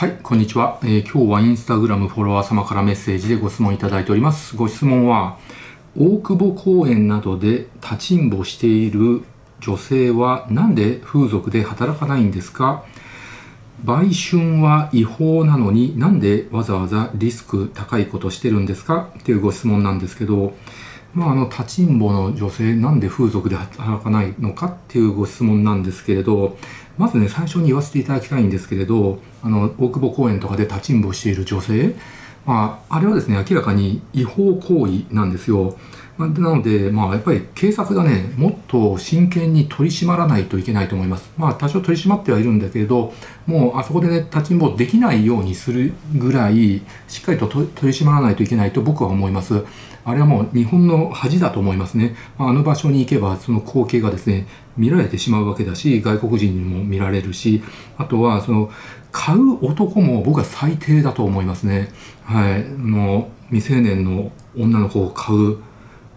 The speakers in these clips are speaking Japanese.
はい、こんにちは、えー、今日はインスタグラムフォロワー様からメッセージでご質問いただいております。ご質問は、大久保公園などで立ちんぼしている女性は何で風俗で働かないんですか？売春は違法なのになんでわざわざリスク高いことしてるんですか？っていうご質問なんですけど、まあ、あの立ちんぼの女性なんで風俗で働かないのかっていうご質問なんですけれどまずね最初に言わせていただきたいんですけれどあの大久保公園とかで立ちんぼしている女性、まあ、あれはですね明らかに違法行為なんですよ。なので、まあ、やっぱり警察がね、もっと真剣に取り締まらないといけないと思います。まあ、多少取り締まってはいるんだけれど、もうあそこでね、立ちんぼできないようにするぐらい、しっかりと取り締まらないといけないと僕は思います。あれはもう日本の恥だと思いますね。まあ、の場所に行けば、その光景がですね、見られてしまうわけだし、外国人にも見られるし、あとは、その、買う男も僕は最低だと思いますね。はい。もう、未成年の女の子を買う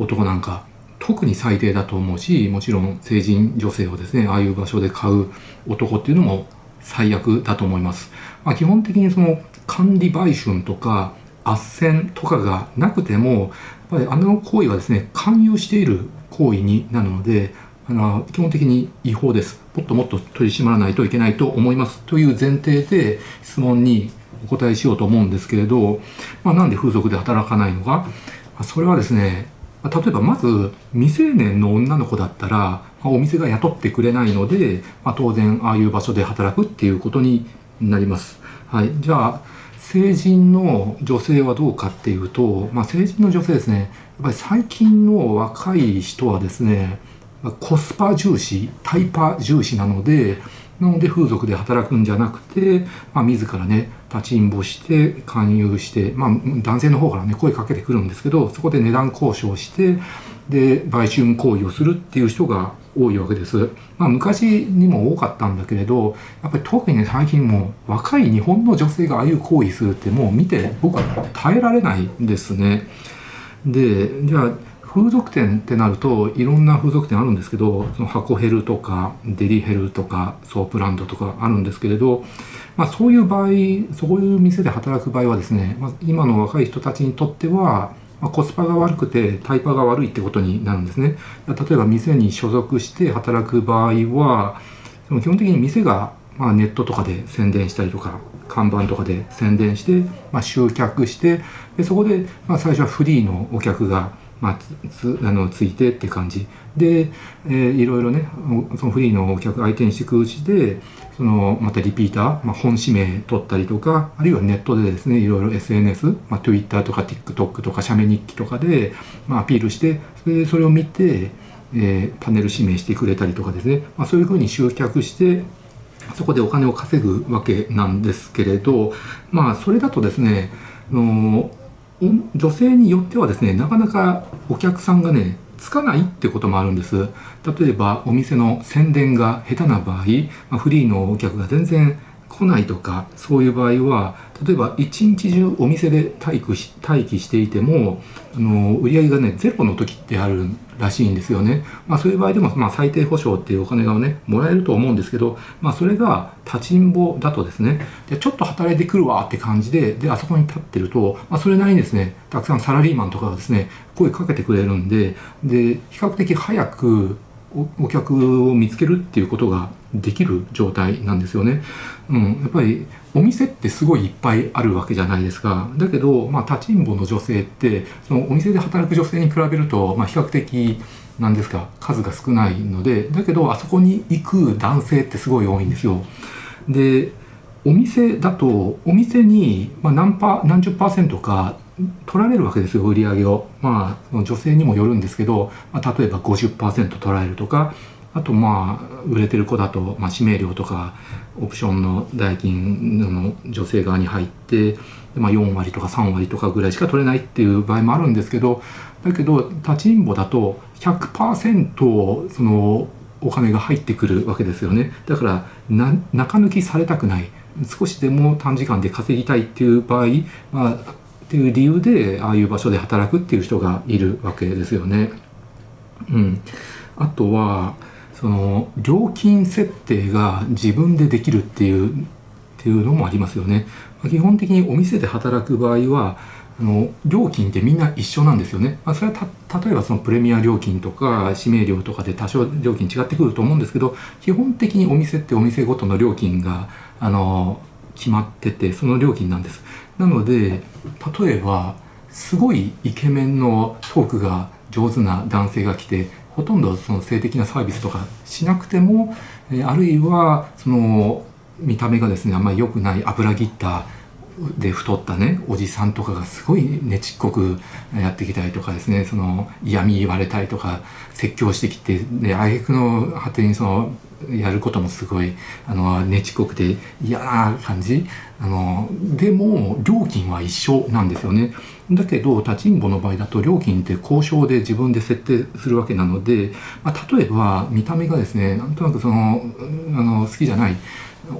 男なんか特に最低だと思うしもちろん成人女性をですねああいう場所で買う男っていうのも最悪だと思います、まあ、基本的にその管理売春とか斡旋とかがなくてもやっぱりあの行為はですね勧誘している行為になるのであの基本的に違法です。もっともっと取り締まらないといけないと思います。という前提で質問にお答えしようと思うんですけれど、まあ、なんで風俗で働かないのか。それはですね例えばまず未成年の女の子だったらお店が雇ってくれないので、まあ、当然ああいう場所で働くっていうことになります。はい、じゃあ成人の女性はどうかっていうと、まあ、成人の女性ですねやっぱり最近の若い人はですねコスパ重視タイパ重視なのでなので風俗で働くんじゃなくて、まあ、自らね立ちんぼして勧誘して、まあ、男性の方からね声かけてくるんですけどそこで値段交渉してで売春行為をするっていう人が多いわけです、まあ、昔にも多かったんだけれどやっぱり特にね最近も若い日本の女性がああいう行為するってもう見て僕は耐えられないんですね。でじゃあ風俗店ってなるといろんな風俗店あるんですけどその箱ヘルとかデリヘルとかソープランドとかあるんですけれど、まあ、そういう場合そういう店で働く場合はですね、まあ、今の若い人たちにとっては、ま、コスパが悪くてタイパが悪いってことになるんですね。例えば店に所属して働く場合は基本的に店がまあネットとかで宣伝したりとか看板とかで宣伝して、まあ、集客してでそこで、まあ、最初はフリーのお客がまあ、つあのついてって感じ。で、えー、いろいろねそのフリーのお客相手にしていくうちでそのまたリピーター、まあ、本指名取ったりとかあるいはネットでですねいろいろ SNS、まあ、Twitter とか TikTok とか写メ日記とかで、まあ、アピールしてそれそれを見て、えー、パネル指名してくれたりとかですね、まあ、そういうふうに集客してそこでお金を稼ぐわけなんですけれどまあそれだとですねの女性によってはですねなかなかお客さんがねつかないってこともあるんです。例えばお店の宣伝が下手な場合、まあ、フリーのお客が全然来ないとかそういう場合は例えば一日中お店で待機し待機していてもあの売り上げがねゼロの時ってあるらしいんですよね、まあ、そういう場合でも、まあ、最低保証っていうお金がねもらえると思うんですけど、まあ、それが立ちんぼだとですねでちょっと働いてくるわって感じでであそこに立ってると、まあ、それなりにですねたくさんサラリーマンとかがですね声かけてくれるんでで比較的早くお客を見つけるっていうことができる状態なんですよね。うん、やっぱりお店ってすごいいっぱいあるわけじゃないですか。だけど、まあ、立ちんぼの女性ってそのお店で働く女性に比べると、まあ、比較的なんですか数が少ないのでだけどあそこに行く男性ってすごい多いんですよ。でお店だとお店に、まあ、何パ何十パーセントか取られるわけですよ売り上げを。まあ女性にもよるんですけど、まあ、例えば50%取られるとかあとまあ売れてる子だと、まあ、指名料とかオプションの代金の女性側に入って、まあ、4割とか3割とかぐらいしか取れないっていう場合もあるんですけどだけど立ちんぼだと100%そのお金が入ってくるわけですよね。だから中抜きされたくない。少しでも短時間で稼ぎたいっていう場合、まあ、っていう理由でああいう場所で働くっていう人がいるわけですよね。うん、あとはその料金設定が自分でできるっていうっていうのもありますよね。基本的にお店で働く場合はあの料金ってみんな一緒なんですよね。まあ、それは例えばそのプレミア料金とか指名料とかで多少料金違ってくると思うんですけど基本的にお店ってお店ごとの料金があの決まっててその料金なんです。なので例えばすごいイケメンのトークが上手な男性が来てほとんどその性的なサービスとかしなくても、あるいはその見た目がですねあんまり良くない油切ったで太ったねおじさんとかがすごいねちっこくやってきたりとかですねその嫌味言われたりとか説教してきてで挙句の果てにそのやることもすごいあのねちっこくて嫌な感じ。あのでも料金は一緒なんですよね。だけど立ちんぼの場合だと料金って交渉で自分で設定するわけなので、まあ、例えば見た目がですねなんとなくそのあの好きじゃない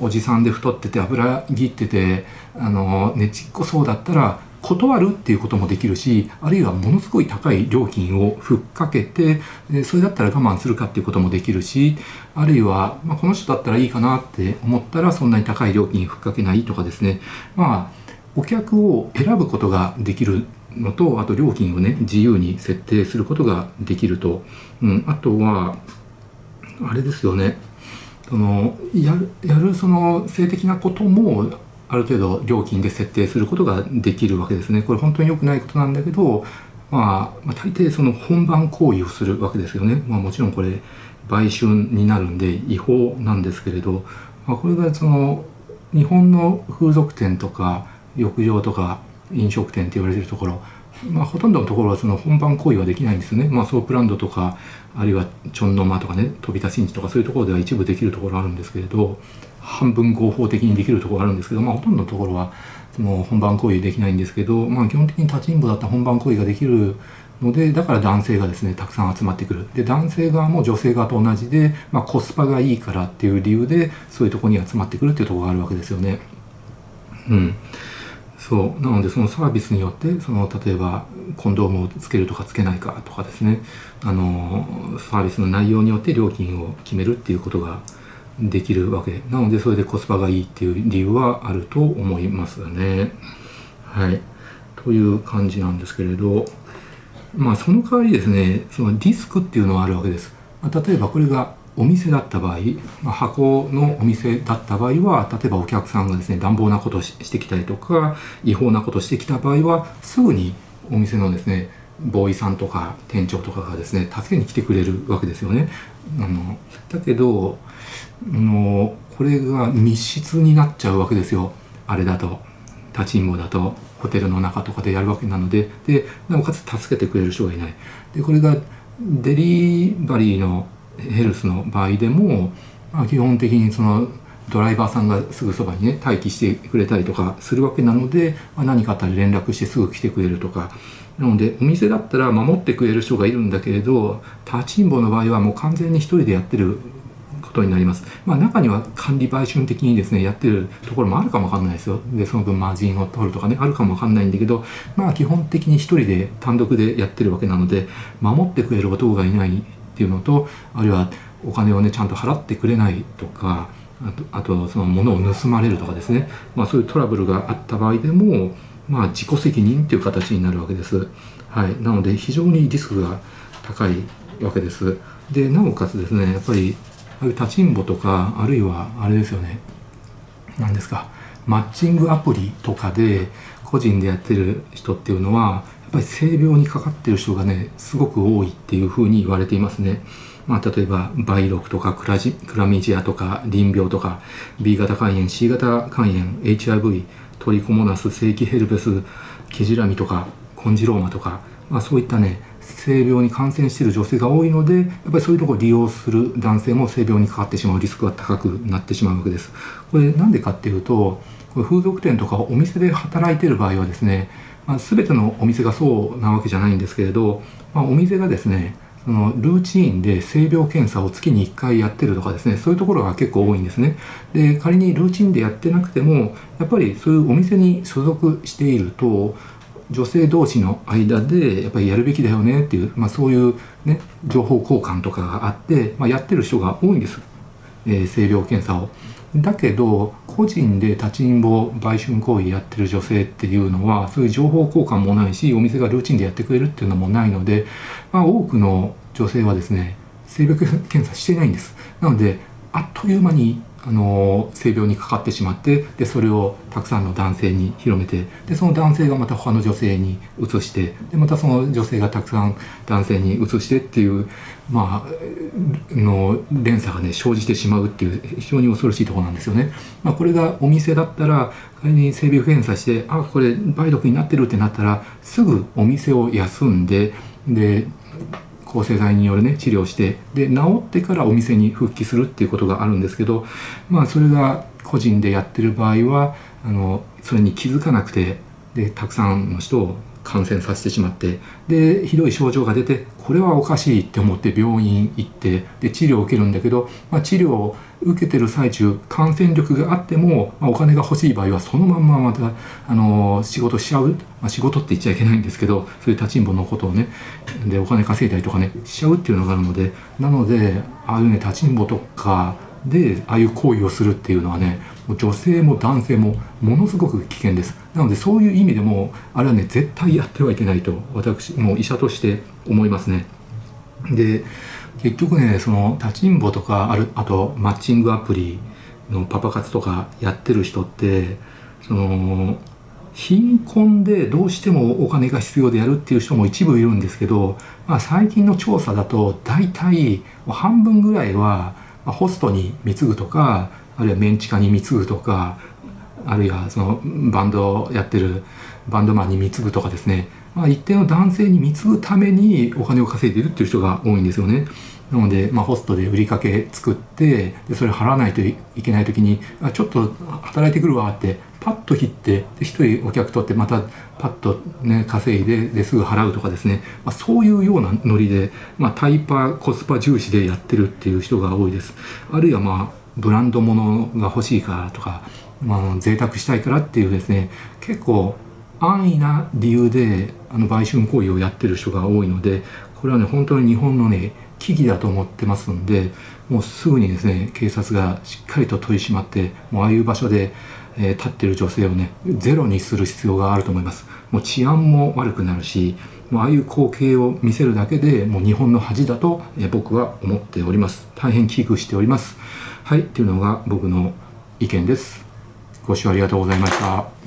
おじさんで太ってて油ぎっててあのねちっこそうだったら断るっていうこともできるしあるいはものすごい高い料金をふっかけてそれだったら我慢するかっていうこともできるしあるいは、まあ、この人だったらいいかなって思ったらそんなに高い料金ふっかけないとかですね。まあお客を選ぶことができるのとあと料金をね自由に設定することができると、うん、あとはあれですよね。そのやるやるその性的なこともある程度料金で設定することができるわけですね。これ本当に良くないことなんだけど、まあ、まあ、大抵その本番行為をするわけですよね。まあ、もちろんこれ売春になるんで違法なんですけれど、まあ、これがその日本の風俗店とか浴場とか飲食店って言われてるところまあ、ほとんどのところはその本番行為はできないんですよね、まあ、ソープランドとかあるいはチョンノマとかね飛び出しんちとかそういうところでは一部できるところあるんですけれど半分合法的にできるところがあるんですけど、まあ、ほとんどのところはその本番行為できないんですけど、まあ、基本的に立ちんぼだったら本番行為ができるのでだから男性がですねたくさん集まってくる。で男性側も女性側と同じで、まあ、コスパがいいからっていう理由でそういうとこに集まってくるっていうところがあるわけですよね。うん。そう。なのでそのサービスによってその例えばコンドームをつけるとかつけないかとかですね。あのサービスの内容によって料金を決めるっていうことができるわけ。なのでそれでコスパがいいっていう理由はあると思いますね。はい。という感じなんですけれど。まあその代わりですねそのディスクっていうのはあるわけです。例えばこれがお店だった場合、まあ、箱のお店だった場合は例えばお客さんがですね乱暴なことをしてきたりとか違法なことをしてきた場合はすぐにお店のですねボーイさんとか店長とかがですね助けに来てくれるわけですよね。あのだけどあのこれが密室になっちゃうわけですよあれだと立ちんぼだとホテルの中とかでやるわけなのででなおかつ助けてくれる人がいない。でこれがデリバリーのヘルスの場合でも、まあ、基本的にそのドライバーさんがすぐそばにね待機してくれたりとかするわけなので、まあ、何かあったら連絡してすぐ来てくれるとかなのでお店だったら守ってくれる人がいるんだけれど立ちんぼの場合はもう完全に一人でやってることになります。まあ中には管理売春的にですね、やってるところもあるかもわかんないですよ。で、その分マージンを取るとかね、あるかもわかんないんだけど、まあ基本的に一人で単独でやってるわけなので、守ってくれる男がいないっていうのとあるいはお金をねちゃんと払ってくれないとかあとあとその物を盗まれるとかですね、まあ、そういうトラブルがあった場合でも、まあ、自己責任っていう形になるわけです。はい、なので非常にリスクが高いわけです。でなおかつですねやっぱりああいう立ちんぼとかあるいはあれですよね何ですかマッチングアプリとかで個人でやってる人っていうのはっぱり性病にかかってる人がねすごく多いっていうふうに言われていますね。まあ、例えば梅毒とかクラジクラミジアとか淋病とか B 型肝炎 C 型肝炎 HIV トリコモナス正規ヘルペスケジラミとかコンジローマとか、まあ、そういったね性病に感染している女性が多いのでやっぱりそういうとこを利用する男性も性病にかかってしまうリスクが高くなってしまうわけです。これなんでかっていうと風俗店とかお店で働いてる場合はですねまあ、全てのお店がそうなわけじゃないんですけれど、まあ、お店がですねそのルーチンで性病検査を月に1回やってるとかですねそういうところが結構多いんですねで仮にルーチンでやってなくてもやっぱりそういうお店に所属していると女性同士の間でやっぱりやるべきだよねっていう、まあ、そういう、ね、情報交換とかがあって、まあ、やってる人が多いんです、えー、性病検査を。だけど個人で立ちんぼ売春行為やってる女性っていうのはそういう情報交換もないしお店がルーチンでやってくれるっていうのもないので、まあ、多くの女性はですね性別検査してないんです。なのであっという間にあの性病にかかってしまってでそれをたくさんの男性に広めてでその男性がまた他の女性に移してでまたその女性がたくさん男性に移してっていうまあの連鎖がね生じてしまうっていう非常に恐ろしいところなんですよね。まあ、これがお店だったら仮に性病検査してあこれ梅毒になってるってなったらすぐお店を休んでで抗生剤によるね治療してで治ってからお店に復帰するっていうことがあるんですけどまあそれが個人でやってる場合はあのそれに気づかなくてでたくさんの人を感染させてしまってでひどい症状が出てこれはおかしいって思って病院行ってで治療を受けるんだけど、まあ、治療を受けてる最中感染力があっても、まあ、お金が欲しい場合はそのまんままたあの仕事しちゃう、まあ、仕事って言っちゃいけないんですけどそういう立ちんぼのことをねでお金稼いだりとかねしちゃうっていうのがあるのでなのでああいうね立ちんぼとかでああいう行為をするっていうのはね女性も男性もものすごく危険です。なのでそういう意味でもあれはね絶対やってはいけないと私もう医者として思いますね。で結局ねその立ちんぼとかあるあとマッチングアプリのパパ活とかやってる人ってその貧困でどうしてもお金が必要でやるっていう人も一部いるんですけど、まあ、最近の調査だと大体半分ぐらいはホストに貢ぐとかあるいはメンチカに貢ぐとかあるいはそのバンドをやってるバンドマンに貢ぐとかですね、まあ、一定の男性に貢ぐためにお金を稼いでるっていう人が多いんですよね。なので、まあ、ホストで売りかけ作ってでそれ払わないといけない時にあちょっと働いてくるわってパッと切ってで1人お客取ってまたパッと、ね、稼いでですぐ払うとかですね、まあ、そういうようなノリで、まあ、タイパコスパ重視でやってるっていう人が多いです。あるいはまあブランド物が欲しいからとか、まあ、贅沢したいからっていうですね結構安易な理由であの売春行為をやってる人が多いのでこれはね本当に日本のね危機だと思ってますんでもうすぐにですね警察がしっかりと取り締まってもうああいう場所で、えー、立ってる女性をねゼロにする必要があると思います。もう治安も悪くなるしもうああいう光景を見せるだけでもう日本の恥だと、えー、僕は思っております。大変危惧しております。はいというのが僕の意見です。ご視聴ありがとうございました。